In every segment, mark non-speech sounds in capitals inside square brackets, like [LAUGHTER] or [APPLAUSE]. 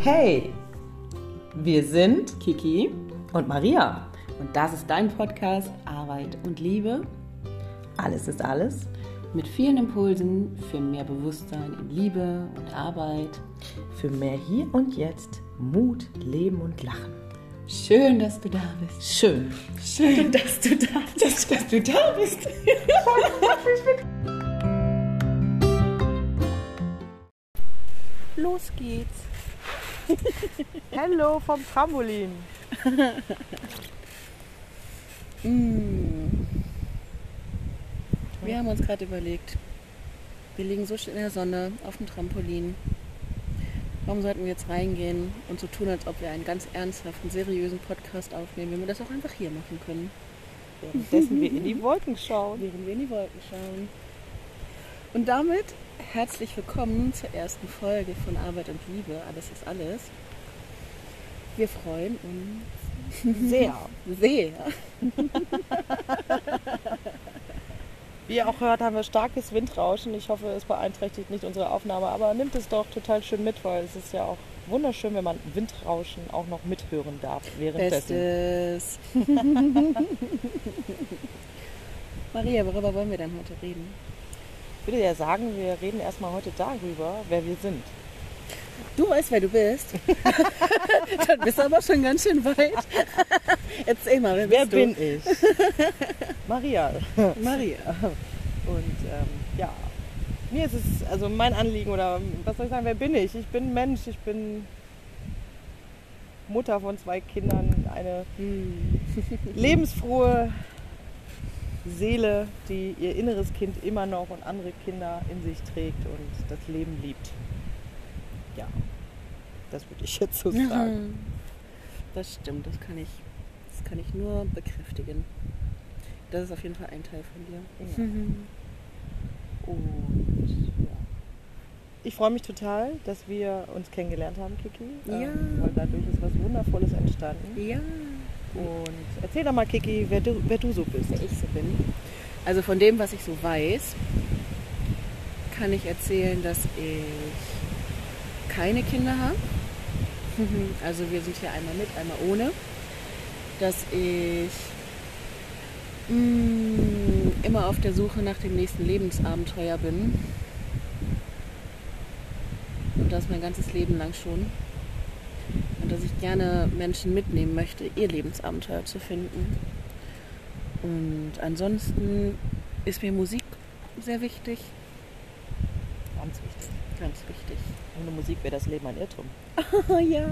Hey, wir sind Kiki und Maria. und das ist dein Podcast Arbeit und Liebe Alles ist alles. mit vielen Impulsen für mehr Bewusstsein in Liebe und Arbeit. Für mehr Hier und Jetzt, Mut, Leben und Lachen. Schön, dass du da bist. Schön. Schön, dass du da bist. Dass du da bist. Los geht's. [LAUGHS] Hello vom Trampolin. Mm. Wir haben uns gerade überlegt, wir liegen so schön in der Sonne auf dem Trampolin. Warum sollten wir jetzt reingehen und so tun, als ob wir einen ganz ernsthaften, seriösen Podcast aufnehmen, wenn wir das auch einfach hier machen können? Währenddessen wir in die Wolken schauen. während wir in die Wolken schauen. Und damit herzlich willkommen zur ersten Folge von Arbeit und Liebe. Alles ist alles. Wir freuen uns Sehr. sehr. Wie ihr auch hört, haben wir starkes Windrauschen. Ich hoffe, es beeinträchtigt nicht unsere Aufnahme, aber nimmt es doch total schön mit, weil es ist ja auch wunderschön, wenn man Windrauschen auch noch mithören darf währenddessen. Bestes. [LAUGHS] Maria, worüber wollen wir denn heute reden? Ich würde ja sagen, wir reden erstmal heute darüber, wer wir sind. Du weißt, wer du bist. [LAUGHS] Dann bist du aber schon ganz schön weit. Erzähl mal, wer, Wer bist bin ich? Maria. du? Maria. Und ähm, ja, mir ist es, also mein Anliegen oder was soll ich sagen, wer bin ich? Ich bin Mensch, ich bin Mutter von zwei Kindern, eine Hm. lebensfrohe Seele, die ihr inneres Kind immer noch und andere Kinder in sich trägt und das Leben liebt. Ja, das würde ich jetzt so sagen. Das stimmt, das kann ich, das kann ich nur bekräftigen. Das ist auf jeden Fall ein Teil von dir. Ja. Und ja. Ich freue mich total, dass wir uns kennengelernt haben, Kiki. Ja. Ähm, weil dadurch ist was Wundervolles entstanden. Ja. Und erzähl doch mal, Kiki, wer du, wer du so bist. Wer ich so bin. Also von dem, was ich so weiß, kann ich erzählen, dass ich keine Kinder habe. [LAUGHS] Also wir sind hier einmal mit, einmal ohne. Dass ich mm, immer auf der Suche nach dem nächsten Lebensabenteuer bin. Und das mein ganzes Leben lang schon. Dass ich gerne Menschen mitnehmen möchte, ihr Lebensabenteuer zu finden. Und ansonsten ist mir Musik sehr wichtig. Ganz wichtig. Ganz wichtig. Ohne Musik wäre das Leben ein Irrtum. Oh [LAUGHS] ja.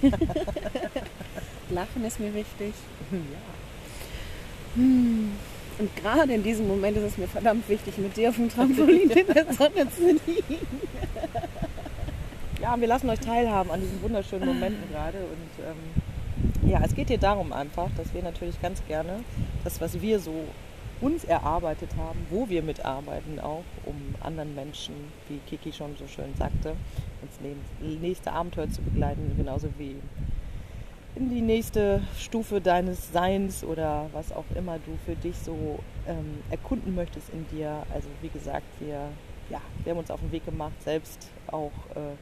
[LAUGHS] Lachen ist mir wichtig. Ja. Hm. Und gerade in diesem Moment ist es mir verdammt wichtig, mit dir auf dem Trampolin in der Sonne zu liegen. Ja, wir lassen euch teilhaben an diesen wunderschönen Momenten gerade. Und ähm, ja, es geht hier darum einfach, dass wir natürlich ganz gerne das, was wir so uns erarbeitet haben, wo wir mitarbeiten auch, um anderen Menschen, wie Kiki schon so schön sagte, ins nächste Abenteuer zu begleiten, genauso wie in die nächste Stufe deines Seins oder was auch immer du für dich so ähm, erkunden möchtest in dir. Also wie gesagt, wir, ja, wir haben uns auf den Weg gemacht, selbst auch äh,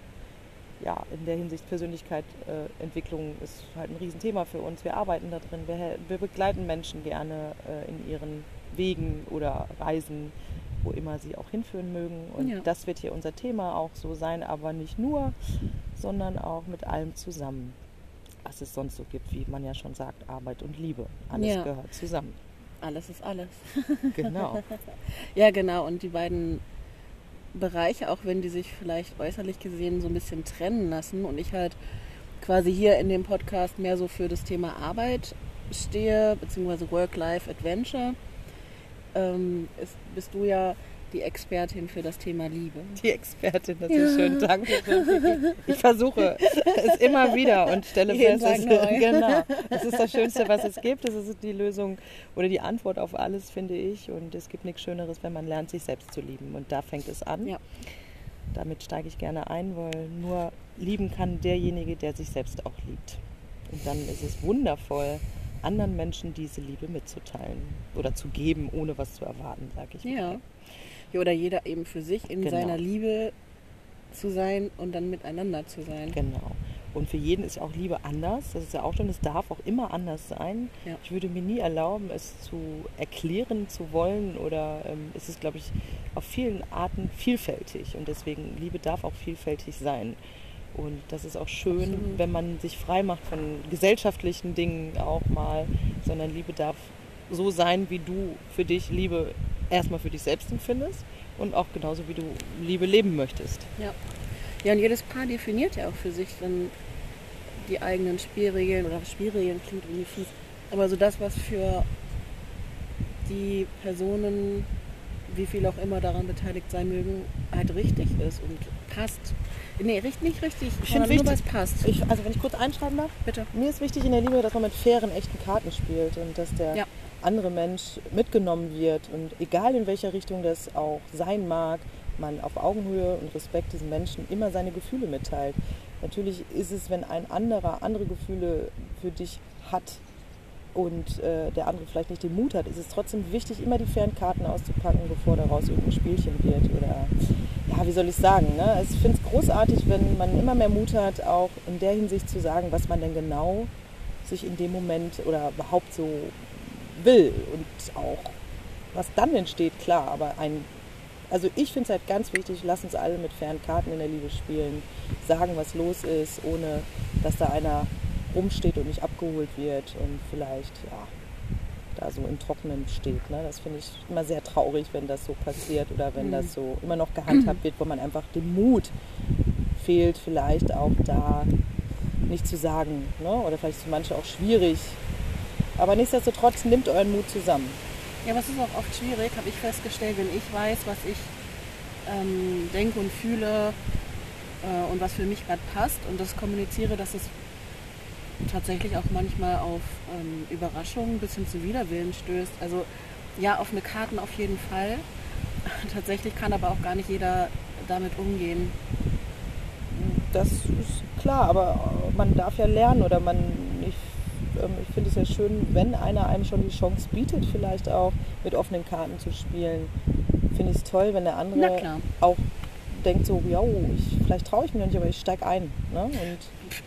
ja, in der Hinsicht Persönlichkeitsentwicklung äh, ist halt ein Riesenthema für uns. Wir arbeiten da drin, wir, wir begleiten Menschen gerne äh, in ihren Wegen oder Reisen, wo immer sie auch hinführen mögen. Und Ja. das wird hier unser Thema auch so sein, aber nicht nur, sondern auch mit allem zusammen, was es sonst so gibt, wie man ja schon sagt, Arbeit und Liebe. Alles Ja. gehört zusammen. Alles ist alles. Genau. [LAUGHS] Ja, genau. Und die beiden Bereiche, auch wenn die sich vielleicht äußerlich gesehen so ein bisschen trennen lassen und ich halt quasi hier in dem Podcast mehr so für das Thema Arbeit stehe, beziehungsweise Work-Life-Adventure, ähm, ist, bist du ja die Expertin für das Thema Liebe. Die Expertin, das ist schön. Danke. Ich versuche es immer wieder und stelle Jeden fest, es, [LAUGHS] genau, es ist das Schönste, was es gibt. Es ist die Lösung oder die Antwort auf alles, finde ich. Und es gibt nichts Schöneres, wenn man lernt, sich selbst zu lieben. Und da fängt es an. Ja. Damit steige ich gerne ein, weil nur lieben kann derjenige, der sich selbst auch liebt. Und dann ist es wundervoll, anderen Menschen diese Liebe mitzuteilen oder zu geben, ohne was zu erwarten, sage ich mal. Ja. Oder jeder eben für sich in Genau. seiner Liebe zu sein und dann miteinander zu sein. Genau. Und für jeden ist ja auch Liebe anders. Das ist ja auch schon, es darf auch immer anders sein. Ja. Ich würde mir nie erlauben, es zu erklären zu wollen oder ähm, es ist, glaube ich, auf vielen Arten vielfältig. Und deswegen, Liebe darf auch vielfältig sein. Und das ist auch schön, Absolut. wenn man sich frei macht von gesellschaftlichen Dingen auch mal, sondern Liebe darf so sein, wie du für dich Liebe erstmal für dich selbst empfindest und auch genauso, wie du Liebe leben möchtest. Ja. Ja, und jedes Paar definiert ja auch für sich dann die eigenen Spielregeln oder Spielregeln klingt irgendwie fies. Aber so das, was für die Personen, wie viel auch immer daran beteiligt sein mögen, halt richtig ist und passt. Nee, nicht richtig, Ich sondern finde nur was wichtig, passt. ich, also wenn ich kurz einschreiben darf, Bitte. mir ist wichtig in der Liebe, dass man mit fairen, echten Karten spielt und dass der Ja. Andere Mensch mitgenommen wird und egal in welcher Richtung das auch sein mag, man auf Augenhöhe und Respekt diesem Menschen immer seine Gefühle mitteilt. Natürlich ist es, wenn ein anderer andere Gefühle für dich hat und äh, der andere vielleicht nicht den Mut hat, ist es trotzdem wichtig, immer die fairen Karten auszupacken, bevor daraus irgendein Spielchen wird oder ja, wie soll ich sagen, ne? Ich finde es großartig, wenn man immer mehr Mut hat, auch in der Hinsicht zu sagen, was man denn genau sich in dem Moment oder überhaupt so will und auch was dann entsteht, klar, aber ein also ich finde es halt ganz wichtig, lass uns alle mit fairen Karten in der Liebe spielen, sagen, was los ist, ohne dass da einer rumsteht und nicht abgeholt wird und vielleicht ja, da so im Trockenen steht. Ne? Das finde ich immer sehr traurig, wenn das so passiert oder wenn das so immer noch gehandhabt wird, wo man einfach den Mut fehlt, vielleicht auch da nicht zu sagen. Ne? Oder vielleicht ist es für manche auch schwierig. Aber nichtsdestotrotz nimmt euren Mut zusammen. Ja, aber es ist auch oft schwierig, habe ich festgestellt, wenn ich weiß, was ich ähm, denke und fühle äh, und was für mich gerade passt und das kommuniziere, dass es tatsächlich auch manchmal auf ähm, Überraschungen bis hin zu Widerwillen stößt. Also ja, offene Karten auf jeden Fall. [LAUGHS] Tatsächlich kann aber auch gar nicht jeder damit umgehen. Das ist klar, aber man darf ja lernen oder man, ich finde es ja schön, wenn einer einem schon die Chance bietet, vielleicht auch mit offenen Karten zu spielen. Finde ich es toll, wenn der andere auch denkt so, ja, ich, vielleicht traue ich noch nicht, aber ich steige ein. Ne? Und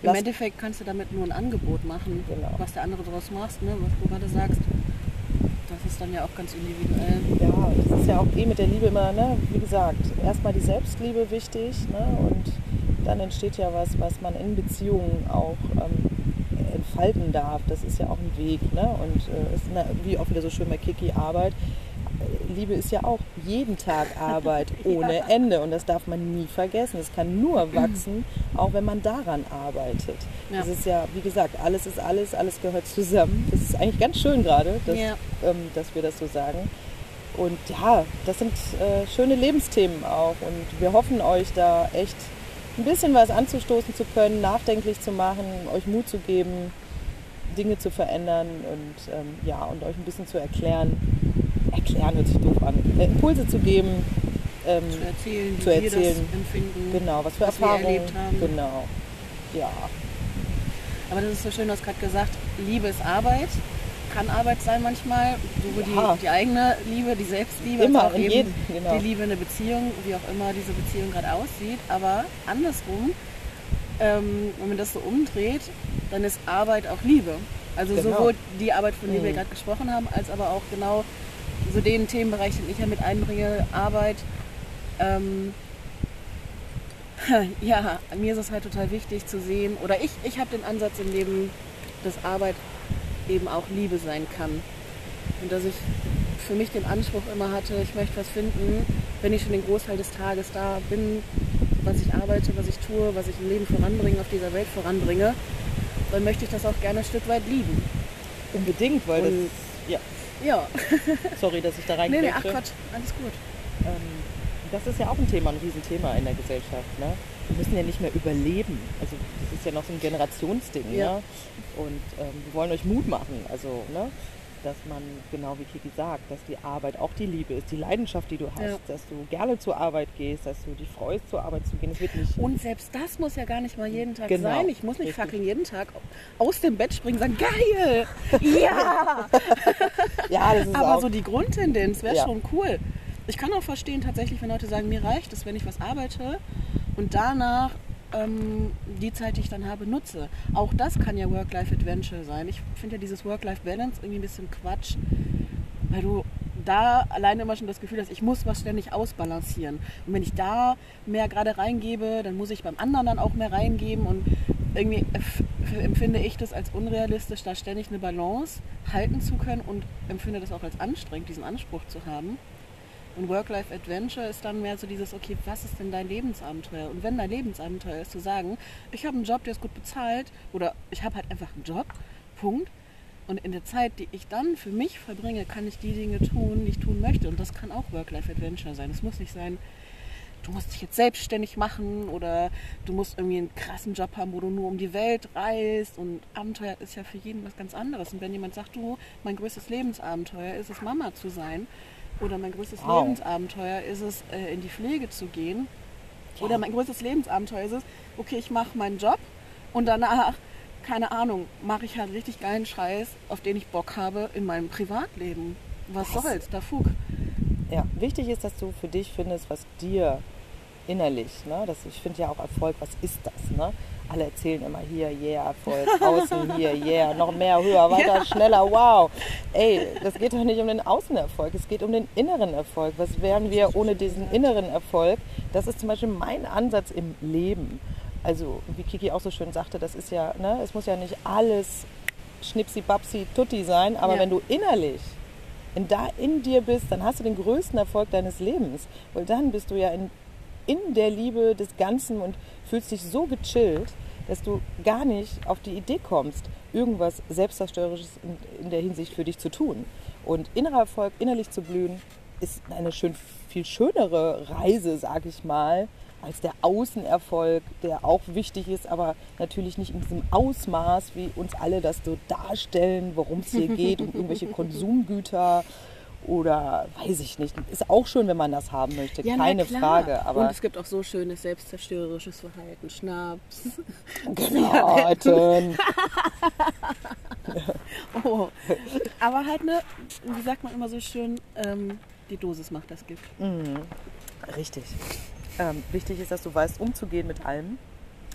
Im Endeffekt kannst du damit nur ein Angebot machen, Genau. was der andere daraus macht, ne? was du gerade sagst. Das ist dann ja auch ganz individuell. ja, das ist ja auch eh mit der Liebe immer, ne? wie gesagt, erstmal die Selbstliebe wichtig ne? und dann entsteht ja was, was man in Beziehungen auch ähm, entfalten darf. Das ist ja auch ein Weg. Ne? Und äh, ist eine, wie auch wieder so schön bei Kiki Arbeit. Äh, Liebe ist ja auch jeden Tag [LAUGHS] Arbeit ohne Ende und das darf man nie vergessen. Es kann nur wachsen, auch wenn man daran arbeitet. Ja. Das ist ja, wie gesagt, alles ist alles, alles gehört zusammen. Das ist eigentlich ganz schön gerade, dass, Ja. ähm, dass wir das so sagen. Und ja, das sind äh, schöne Lebensthemen auch und wir hoffen euch da echt ein bisschen was anzustoßen zu können, nachdenklich zu machen, euch Mut zu geben, Dinge zu verändern und ähm, ja, und euch ein bisschen zu erklären. Erklären hört sich doof an. Äh, Impulse zu geben. Ähm, Zu erzählen, Zu wir erzählen. empfinden. genau, was für was wir Erfahrungen. erlebt haben. Genau. Ja. Aber das ist so schön, du hast gerade gesagt, Liebe ist Arbeit. Kann Arbeit sein manchmal, sowohl Ja. die, die eigene Liebe, die Selbstliebe, Immer, als auch eben jedem, genau. die Liebe in der Beziehung, wie auch immer diese Beziehung gerade aussieht. Aber andersrum, ähm, wenn man das so umdreht, dann ist Arbeit auch Liebe. Also Genau. sowohl die Arbeit, von der wir Mhm. gerade gesprochen haben, als aber auch genau so den Themenbereich, den ich ja mit einbringe, Arbeit. Ähm, [LAUGHS] ja, mir ist es halt total wichtig zu sehen, oder ich, ich habe den Ansatz im Leben, dass Arbeit eben auch Liebe sein kann. Und dass ich für mich den Anspruch immer hatte, ich möchte was finden, wenn ich schon den Großteil des Tages da bin, was ich arbeite, was ich tue, was ich im Leben voranbringe, auf dieser Welt voranbringe, dann möchte ich das auch gerne ein Stück weit lieben. Unbedingt, weil Und- das. Ja, Ja, [LAUGHS] sorry, dass ich da nee, nee, ach. Quatsch, alles gut. Ähm, das ist ja auch ein Thema, ein Riesenthema in der Gesellschaft. Ne? Wir müssen ja nicht mehr überleben. Also das ist ja noch so ein Generationsding. Ja. Ne? Und ähm, wir wollen euch Mut machen. Also, ne? dass man, genau wie Kiki sagt, dass die Arbeit auch die Liebe ist, die Leidenschaft, die du hast, Ja. dass du gerne zur Arbeit gehst, dass du dich freust, zur Arbeit zu gehen. Es wird nicht Und selbst das muss ja gar nicht mal jeden Tag Genau, sein. Ich muss nicht richtig. fackeln jeden Tag aus dem Bett springen und sagen, geil! [LAUGHS] Ja! ja, das ist Aber auch, so die Grundtendenz wäre Ja. schon cool. Ich kann auch verstehen tatsächlich, wenn Leute sagen, mir reicht es, wenn ich was arbeite und danach ähm, die Zeit, die ich dann habe, nutze. Auch das kann ja Work-Life-Adventure sein. Ich finde ja dieses Work-Life-Balance irgendwie ein bisschen Quatsch, weil du da alleine immer schon das Gefühl hast, ich muss was ständig ausbalancieren. Und wenn ich da mehr gerade reingebe, dann muss ich beim anderen dann auch mehr reingeben und irgendwie empfinde ich das als unrealistisch, da ständig eine Balance halten zu können und empfinde das auch als anstrengend, diesen Anspruch zu haben. Und Work-Life-Adventure ist dann mehr so dieses, okay, was ist denn dein Lebensabenteuer? Und wenn dein Lebensabenteuer ist, zu sagen, ich habe einen Job, der ist gut bezahlt oder ich habe halt einfach einen Job, Punkt. Und in der Zeit, die ich dann für mich verbringe, kann ich die Dinge tun, die ich tun möchte. Und das kann auch Work-Life-Adventure sein. Es muss nicht sein, du musst dich jetzt selbstständig machen oder du musst irgendwie einen krassen Job haben, wo du nur um die Welt reist. Und Abenteuer ist ja für jeden was ganz anderes. Und wenn jemand sagt, du, mein größtes Lebensabenteuer ist es, Mama zu sein, oder mein größtes wow. Lebensabenteuer ist es, äh, in die Pflege zu gehen. Ja. Oder mein größtes Lebensabenteuer ist es, okay, ich mache meinen Job und danach, keine Ahnung, mache ich halt richtig geilen Scheiß, auf den ich Bock habe in meinem Privatleben. Was, was? soll's, da Fug. Ja, wichtig ist, dass du für dich findest, was dir innerlich, ne? Das, ich finde ja auch Erfolg, was ist das? Ne? Alle erzählen immer hier, yeah, Erfolg, außen hier, yeah, noch mehr, höher, weiter, ja. schneller, wow. Ey, das geht doch nicht um den Außenerfolg, es geht um den inneren Erfolg. Was wären wir ohne diesen inneren Erfolg? Das ist zum Beispiel mein Ansatz im Leben. Also, wie Kiki auch so schön sagte, das ist ja, ne, es muss ja nicht alles schnipsi, babsi, tutti sein, aber ja. wenn du innerlich in, da in dir bist, dann hast du den größten Erfolg deines Lebens. Weil dann bist du ja in, in der Liebe des Ganzen und fühlst dich so gechillt, dass du gar nicht auf die Idee kommst, irgendwas Selbstzerstörerisches in, in der Hinsicht für dich zu tun. Und innerer Erfolg, innerlich zu blühen, ist eine schön, viel schönere Reise, sage ich mal, als der Außenerfolg, der auch wichtig ist, aber natürlich nicht in diesem Ausmaß, wie uns alle das so darstellen, worum es hier geht, um irgendwelche [LAUGHS] Konsumgüter oder weiß ich nicht. Ist auch schön, wenn man das haben möchte, ja, keine Frage. Aber Und es gibt auch so schönes selbstzerstörerisches Verhalten. Schnaps. [LAUGHS] Granaten. [LAUGHS] oh. Aber halt, ne, wie sagt man immer so schön, ähm, die Dosis macht das Gift. Mhm. Richtig. Ähm, wichtig ist, dass du weißt, umzugehen mit allem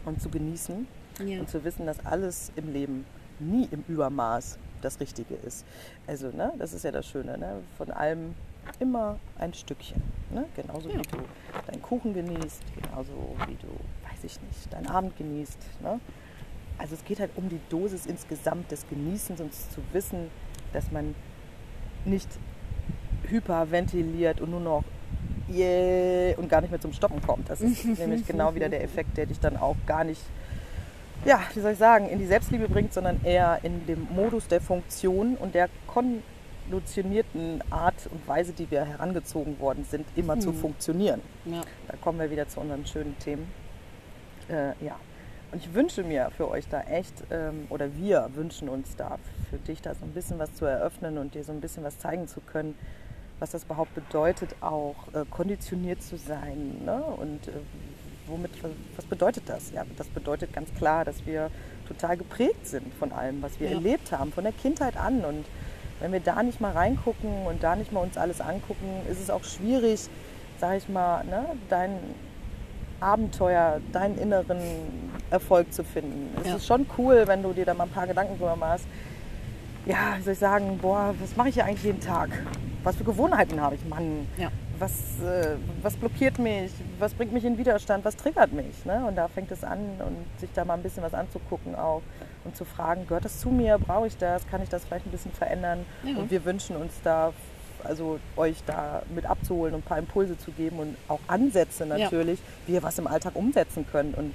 und zu genießen ja. und zu wissen, dass alles im Leben nie im Übermaß das Richtige ist. Also, ne, das ist ja das Schöne, ne? von allem immer ein Stückchen. Ne? Genauso ja. wie du deinen Kuchen genießt, genauso wie du, weiß ich nicht, deinen Abend genießt. Ne? Also es geht halt um die Dosis insgesamt des Genießens und zu wissen, dass man nicht hyperventiliert und nur noch yeah und gar nicht mehr zum Stoppen kommt. Das ist [LAUGHS] nämlich genau wieder der Effekt, der dich dann auch gar nicht ja, wie soll ich sagen, in die Selbstliebe bringt, sondern eher in dem Modus der Funktion und der konditionierten Art und Weise, die wir herangezogen worden sind, immer hm. zu funktionieren. Ja. Da kommen wir wieder zu unseren schönen Themen. Äh, ja. Und ich wünsche mir für euch da echt, ähm, oder wir wünschen uns da für dich da so ein bisschen was zu eröffnen und dir so ein bisschen was zeigen zu können, was das überhaupt bedeutet, auch äh, konditioniert zu sein ne? und äh, womit, was bedeutet das? Ja, das bedeutet ganz klar, dass wir total geprägt sind von allem, was wir ja. erlebt haben, von der Kindheit an. Und wenn wir da nicht mal reingucken und da nicht mal uns alles angucken, ist es auch schwierig, sag ich mal, ne, dein Abenteuer, deinen inneren Erfolg zu finden. Es ja. ist schon cool, wenn du dir da mal ein paar Gedanken drüber machst. Ja, soll ich sagen, boah, was mache ich hier eigentlich jeden Tag? Was für Gewohnheiten habe ich? Mann, ja was, äh, was blockiert mich, was bringt mich in Widerstand, was triggert mich. Ne? Und da fängt es an und sich da mal ein bisschen was anzugucken auch und zu fragen, gehört das zu mir, brauche ich das, kann ich das vielleicht ein bisschen verändern? Ja. Und wir wünschen uns da, also euch da mit abzuholen und ein paar Impulse zu geben und auch Ansätze natürlich, ja. wie ihr was im Alltag umsetzen könnt und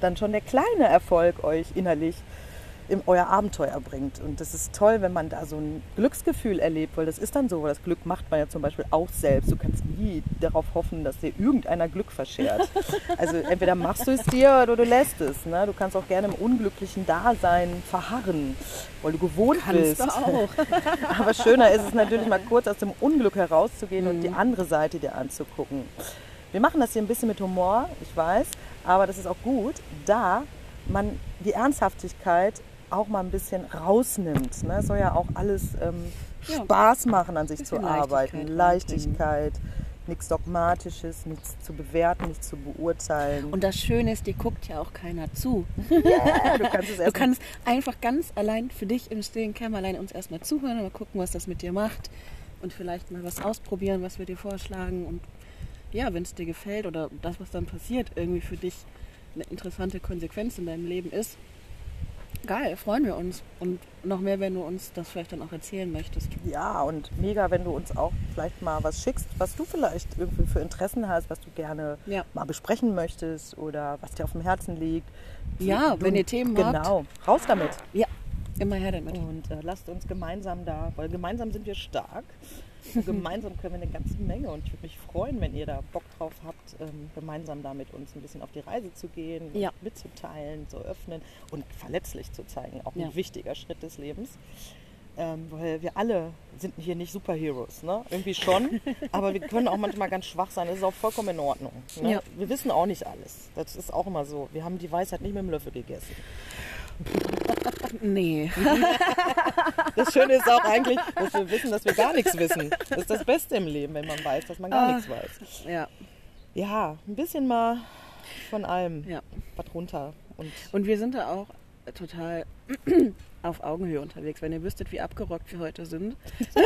dann schon der kleine Erfolg euch innerlich in euer Abenteuer bringt. Und das ist toll, wenn man da so ein Glücksgefühl erlebt, weil das ist dann so. Das Glück macht man ja zum Beispiel auch selbst. Du kannst nie darauf hoffen, dass dir irgendeiner Glück verschert. [LAUGHS] Also entweder machst du es dir oder du lässt es. Ne? Du kannst auch gerne im unglücklichen Dasein verharren, weil du gewohnt kannst bist. Du auch. [LAUGHS] Aber schöner ist es natürlich mal kurz aus dem Unglück herauszugehen mhm. und die mhm. andere Seite dir anzugucken. Wir machen das hier ein bisschen mit Humor, ich weiß, aber das ist auch gut, da man die Ernsthaftigkeit auch mal ein bisschen rausnimmt. Ne? Es soll ja auch alles ähm, ja. Spaß machen, an sich zu arbeiten. Leichtigkeit. nichts Dogmatisches, nichts zu bewerten, nichts zu beurteilen. Und das Schöne ist, dir guckt ja auch keiner zu. ja, du kannst es Du kannst einfach ganz allein für dich im stillen Kämmerlein uns erstmal zuhören und mal gucken, was das mit dir macht. Und vielleicht mal was ausprobieren, was wir dir vorschlagen. Und ja, wenn es dir gefällt oder das, was dann passiert, irgendwie für dich eine interessante Konsequenz in deinem Leben ist, geil, freuen wir uns. Und noch mehr, wenn du uns das vielleicht dann auch erzählen möchtest. Ja, und mega, wenn du uns auch vielleicht mal was schickst, was du vielleicht irgendwie für Interessen hast, was du gerne Ja. mal besprechen möchtest oder was dir auf dem Herzen liegt. Ja, Du- wenn ihr Themen habt. Genau, raus damit. Ja, immer her damit. Und äh, lasst uns gemeinsam da, weil gemeinsam sind wir stark. Und [LAUGHS] gemeinsam können wir eine ganze Menge. Und ich würde mich freuen, wenn ihr da Bock drauf habt, ähm, gemeinsam da mit uns ein bisschen auf die Reise zu gehen, Ja. mitzuteilen, zu öffnen und verletzlich zu zeigen. Auch Ja. ein wichtiger Schritt des Lebens. Ähm, weil wir alle sind hier nicht Superheroes, ne? Irgendwie schon, [LAUGHS] aber wir können auch manchmal ganz schwach sein. Das ist auch vollkommen in Ordnung. Ne? Ja. Wir wissen auch nicht alles. Das ist auch immer so. Wir haben die Weisheit nicht mit dem Löffel gegessen. [LAUGHS] Nee. [LAUGHS] Das Schöne ist auch eigentlich, dass wir wissen, dass wir gar nichts wissen. Das ist das Beste im Leben, wenn man weiß, dass man gar Ah. nichts weiß. Ja. Ja, ein bisschen mal von allem Ja. was runter. Und Und wir sind da auch total [CLEARS THROAT] auf Augenhöhe unterwegs, wenn ihr wüsstet, wie abgerockt wir heute sind. [LAUGHS]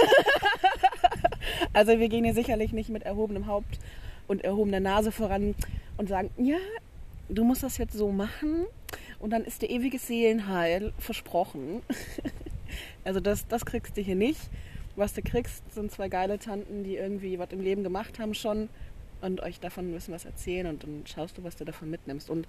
also wir gehen hier sicherlich nicht mit erhobenem Haupt und erhobener Nase voran und sagen, ja, du musst das jetzt so machen und dann ist dir ewiges Seelenheil versprochen. [LAUGHS] also das, das kriegst du hier nicht. Was du kriegst, sind zwei geile Tanten, die irgendwie was im Leben gemacht haben schon und euch davon ein bisschen was erzählen und dann schaust du, was du davon mitnimmst. Und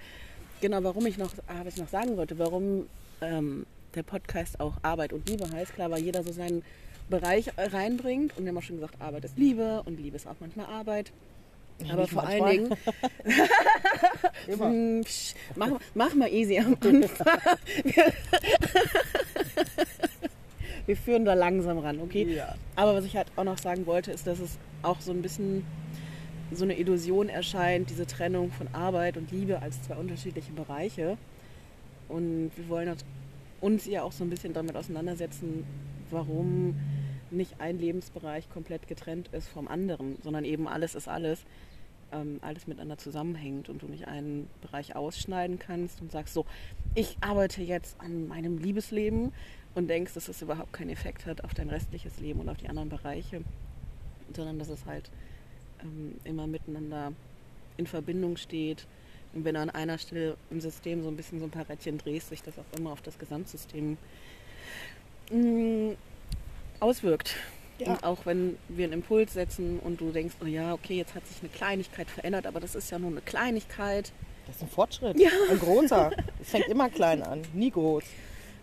Genau, warum ich noch, ah, was ich noch sagen wollte, warum ähm, der Podcast auch Arbeit und Liebe heißt. Klar, weil jeder so seinen Bereich äh, reinbringt und wir haben auch schon gesagt, Arbeit ist Liebe und Liebe ist auch manchmal Arbeit. Aber nicht vor allen Dingen, [LAUGHS] immer. Psch, mach, mach mal easy am Anfang. Wir, [LAUGHS] wir führen da langsam ran, okay? Ja. Aber was ich halt auch noch sagen wollte, ist, dass es auch so ein bisschen so eine Illusion erscheint, diese Trennung von Arbeit und Liebe als zwei unterschiedliche Bereiche. Und wir wollen uns ja auch so ein bisschen damit auseinandersetzen, warum nicht ein Lebensbereich komplett getrennt ist vom anderen, sondern eben alles ist alles, ähm, alles miteinander zusammenhängt und du nicht einen Bereich ausschneiden kannst und sagst so, ich arbeite jetzt an meinem Liebesleben und denkst, dass es überhaupt keinen Effekt hat auf dein restliches Leben und auf die anderen Bereiche, sondern dass es halt ähm, immer miteinander in Verbindung steht. Und wenn du an einer Stelle im System so ein bisschen so ein paar Rädchen drehst, sich das auch immer auf das Gesamtsystem mh, auswirkt. Ja. Und auch wenn wir einen Impuls setzen und du denkst, oh ja, okay, jetzt hat sich eine Kleinigkeit verändert, aber das ist ja nur eine Kleinigkeit. Das ist ein Fortschritt. Ja. Ein großer. [LAUGHS] Es fängt immer klein an, nie groß.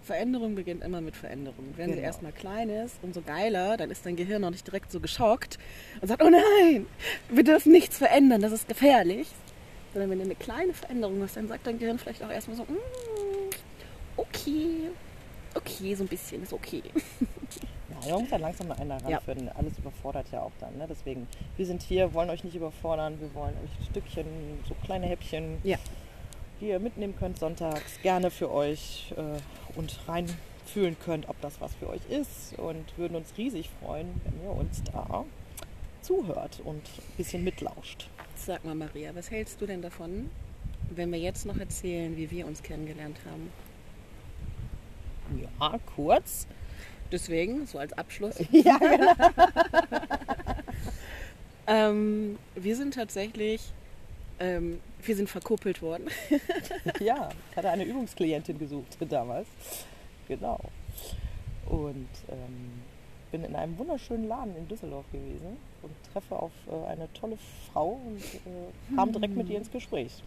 Veränderung beginnt immer mit Veränderung. Wenn sie Genau. erstmal klein ist, umso geiler, dann ist dein Gehirn noch nicht direkt so geschockt und sagt, oh nein, wir dürfen nichts verändern, das ist gefährlich. Sondern wenn du eine kleine Veränderung hast, dann sagt dein Gehirn vielleicht auch erstmal so, "Mm, okay, okay, so ein bisschen ist okay. [LAUGHS] Ja, man muss ja langsam mal einen da Ja. ranführen. Alles überfordert ja auch dann. Ne? Deswegen, wir sind hier, wollen euch nicht überfordern. Wir wollen euch Stückchen, so kleine Häppchen, Ja. die ihr mitnehmen könnt sonntags, gerne für euch äh, und reinfühlen könnt, ob das was für euch ist. Und würden uns riesig freuen, wenn ihr uns da zuhört und ein bisschen mitlauscht. Sag mal, Maria, was hältst du denn davon, wenn wir jetzt noch erzählen, wie wir uns kennengelernt haben? Ja, kurz. Deswegen, so als Abschluss. [LAUGHS] Ja, genau. [LAUGHS] ähm, wir sind tatsächlich, ähm, wir sind verkuppelt worden. [LAUGHS] Ja, ich hatte eine Übungsklientin gesucht damals. Genau. Und ähm, bin in einem wunderschönen Laden in Düsseldorf gewesen und treffe auf äh, eine tolle Frau und äh, kam direkt mit ihr ins Gespräch.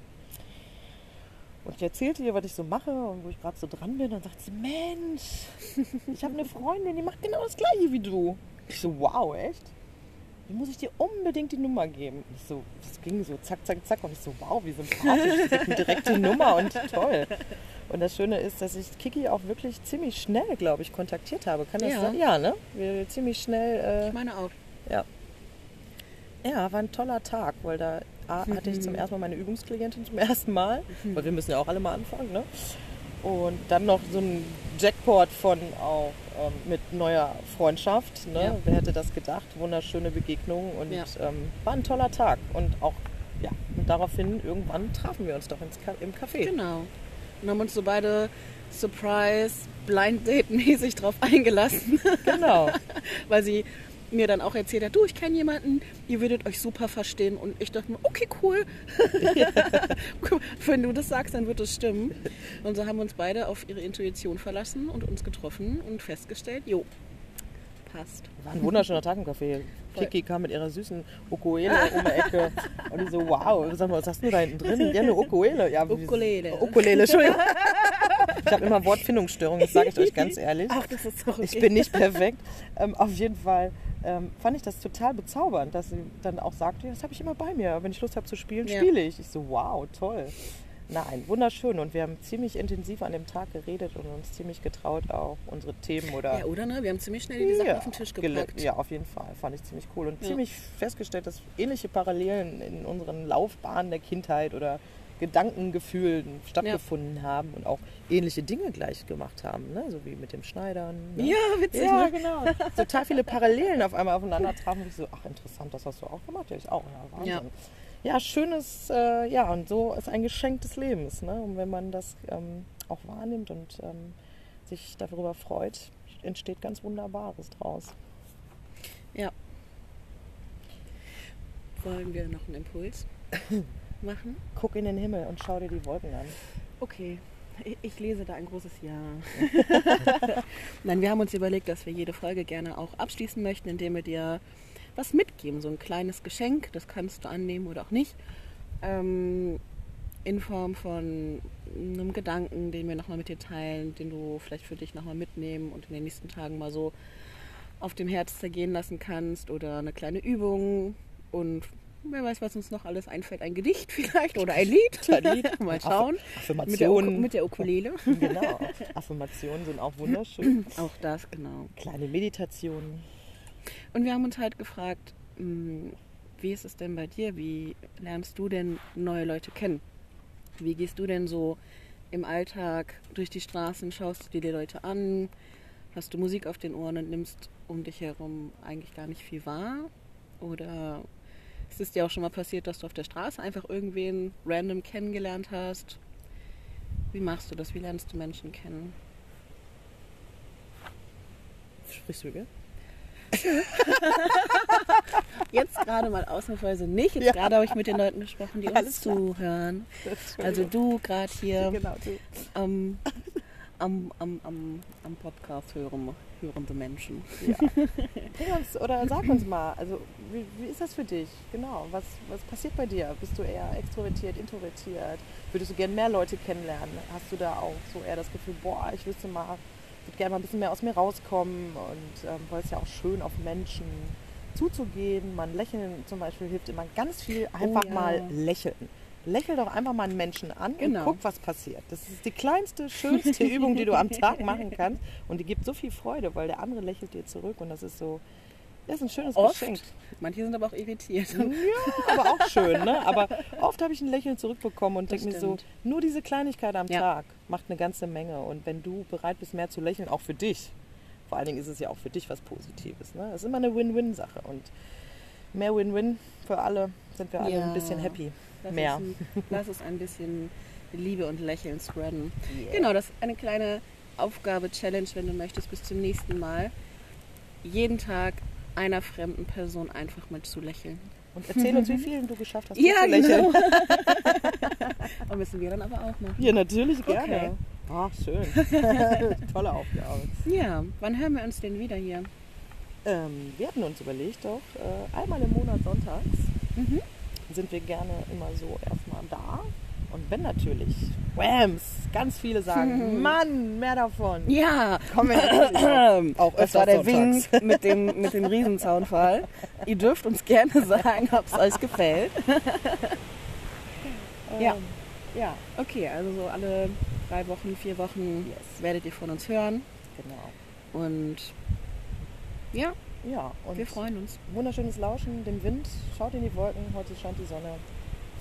Und ich erzählte ihr, was ich so mache und wo ich gerade so dran bin. Und sagt sie, Mensch, [LAUGHS] ich habe eine Freundin, die macht genau das gleiche wie du. Ich so, wow, echt? Wie muss ich dir unbedingt die Nummer geben? Ich so, das ging so zack, zack, zack. Und ich so, wow, wie sympathisch. Sie gibt mir direkt die [LAUGHS] Nummer und toll. Und das Schöne ist, dass ich Kiki auch wirklich ziemlich schnell, glaube ich, kontaktiert habe. Kann das Ja. sein? Ja, ne? Wir ziemlich schnell. Ich meine auch. Äh, ja. Ja, war ein toller Tag, weil da A, hatte ich zum ersten Mal meine Übungsklientin zum [LAUGHS] ersten Mal, weil wir müssen ja auch alle mal anfangen, ne? Und dann noch so ein Jackpot von auch ähm, mit neuer Freundschaft. Ne? Ja. Wer hätte das gedacht? Wunderschöne Begegnung und Ja. ähm, war ein toller Tag. Und auch, ja, und daraufhin irgendwann trafen wir uns doch ins im Café. Genau. Und haben uns so beide Surprise, Blind Date-mäßig drauf eingelassen, Genau. [LAUGHS] weil sie mir dann auch erzählt hat, du, ich kenne jemanden, ihr würdet euch super verstehen. Und ich dachte mir, okay, cool. [LAUGHS] Wenn du das sagst, dann wird es stimmen. Und so haben wir uns beide auf ihre Intuition verlassen und uns getroffen und festgestellt, jo, passt. War ein wunderschöner Tag im Café. Kiki kam mit ihrer süßen Ukulele um die [LAUGHS] Ecke. Und ich so, wow, sag mal, was hast du da hinten drin? Ja, eine Ukulele. Ja, Ukulele. Ukulele, Entschuldigung. [LAUGHS] Ich habe immer Wortfindungsstörungen, das sage ich euch ganz ehrlich. Ach, das ist doch okay. Ich bin nicht perfekt. Ähm, auf jeden Fall ähm, fand ich das total bezaubernd, dass sie dann auch sagte, das habe ich immer bei mir. Wenn ich Lust habe zu spielen, Ja. spiele ich. Ich so, wow, toll. Nein, wunderschön. Und wir haben ziemlich intensiv an dem Tag geredet und uns ziemlich getraut, auch unsere Themen oder Ja, oder ne? Wir haben ziemlich schnell die Sachen ja, auf den Tisch gepackt. Ja, auf jeden Fall. Fand ich ziemlich cool. Und Ja. ziemlich festgestellt, dass ähnliche Parallelen in unseren Laufbahnen der Kindheit oder Gedankengefühlen stattgefunden haben und auch ähnliche Dinge gleich gemacht haben, ne? so wie mit dem Schneidern. Ne? Ja, witzig, Ja, ne? genau. [LAUGHS] Total viele Parallelen auf einmal aufeinander [LAUGHS] trafen. Ich so, ach interessant, das hast du auch gemacht? Ja, ich auch. Ja, Wahnsinn. Ja. Ja, schönes, äh, ja, und so ist ein Geschenk des Lebens. Ne? Und wenn man das ähm, auch wahrnimmt und ähm, sich darüber freut, entsteht ganz Wunderbares draus. Ja. Wollen wir noch einen Impuls [LAUGHS] machen? Guck in den Himmel und schau dir die Wolken an. Okay. Ich- lese da ein großes Ja. [LAUGHS] Nein, wir haben uns überlegt, dass wir jede Folge gerne auch abschließen möchten, indem wir dir was mitgeben. So ein kleines Geschenk, das kannst du annehmen oder auch nicht. Ähm, in Form von einem Gedanken, den wir nochmal mit dir teilen, den du vielleicht für dich nochmal mitnehmen und in den nächsten Tagen mal so auf dem Herz zergehen lassen kannst oder eine kleine Übung und wer weiß, was uns noch alles einfällt. Ein Gedicht vielleicht oder ein Lied. [LAUGHS] Ein Lied. [LAUGHS] mal schauen. Mit der, Affirmationen. mit der Ukulele. [LAUGHS] genau. Affirmationen sind auch wunderschön. [CLEARS THROAT] Auch das, genau. Kleine Meditationen. Und wir haben uns halt gefragt, mh, wie ist es denn bei dir? Wie lernst du denn neue Leute kennen? Wie gehst du denn so im Alltag durch die Straßen? Schaust du dir die Leute an? Hast du Musik auf den Ohren und nimmst um dich herum eigentlich gar nicht viel wahr? Oder ist es dir auch schon mal passiert, dass du auf der Straße einfach irgendwen random kennengelernt hast? Wie machst du das? Wie lernst du Menschen kennen? Sprichst du, gell? [LAUGHS] Jetzt gerade mal ausnahmsweise nicht. Jetzt Ja. gerade habe ich mit den Leuten gesprochen, die uns Alles klar. zuhören. Also du gerade hier Genau, du. am, am, am, am, am Podcast hören, hörende Menschen. Ja. [LAUGHS] Uns, oder sag uns mal, also wie, wie ist das für dich? Genau, was, was passiert bei dir? Bist du eher extrovertiert, introvertiert? Würdest du gerne mehr Leute kennenlernen? Hast du da auch so eher das Gefühl, boah, ich wüsste mal, würde gerne mal ein bisschen mehr aus mir rauskommen und ähm, weil es ja auch schön auf Menschen zuzugehen. Man lächeln zum Beispiel hilft immer ganz viel, einfach ja. mal lächeln. Lächel doch einfach mal einen Menschen an Genau. und guck, was passiert. Das ist die kleinste, schönste [LAUGHS] Übung, die du am Tag machen kannst. Und die gibt so viel Freude, weil der andere lächelt dir zurück und das ist so, das ist ein schönes Oft. Geschenk. Manche sind aber auch irritiert. Ja, aber auch schön, ne? Aber oft habe ich ein Lächeln zurückbekommen und denke mir so, nur diese Kleinigkeit am Ja. Tag macht eine ganze Menge. Und wenn du bereit bist, mehr zu lächeln, auch für dich, vor allen Dingen ist es ja auch für dich was Positives. Ne? Das ist immer eine Win-Win-Sache. Und mehr Win-Win für alle sind wir alle Ja. ein bisschen happy. Lass Mehr. Es ein, lass es ein bisschen Liebe und Lächeln spreaden. Yeah. Genau, das ist eine kleine Aufgabe, Challenge, wenn du möchtest, bis zum nächsten Mal. Jeden Tag einer fremden Person einfach mal zu lächeln. Und erzähl uns, wie vielen du geschafft hast, Ja, zu lächeln. genau. [LAUGHS] Und müssen wir dann aber auch machen. Ja, natürlich gerne. Okay. Ach, schön. [LAUGHS] Tolle Aufgabe. Ja, wann hören wir uns denn wieder hier? Ähm, wir hatten uns überlegt, doch, äh, einmal im Monat sonntags Mhm. Sind wir gerne immer so erstmal da. Und wenn natürlich Whams ganz viele sagen, Mann, mehr davon. Ja, Kommen wir auch, [CLEARS THROAT] auch das war der sonntags. Wink [LAUGHS] mit dem, mit dem Riesenzaunfall. Ihr dürft uns gerne [LAUGHS] sagen, ob es euch gefällt. Ja. Ähm, ja, Okay, also so alle drei Wochen, vier Wochen Yes. werdet ihr von uns hören. genau. Und ja, Ja, und wir freuen uns. wunderschönes Lauschen, dem Wind. Schaut in die Wolken, heute scheint die Sonne.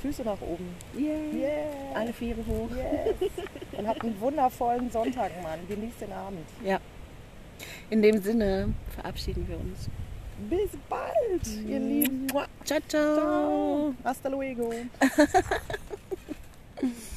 Füße nach oben. Yeah. Yeah. Alle Viere hoch. Yes. [LAUGHS] Und habt einen wundervollen Sonntag, Mann. Genießt den Abend. Ja. In dem Sinne verabschieden wir uns. Bis bald, ihr Lieben. Ciao, ciao. Ciao. Hasta luego. [LAUGHS]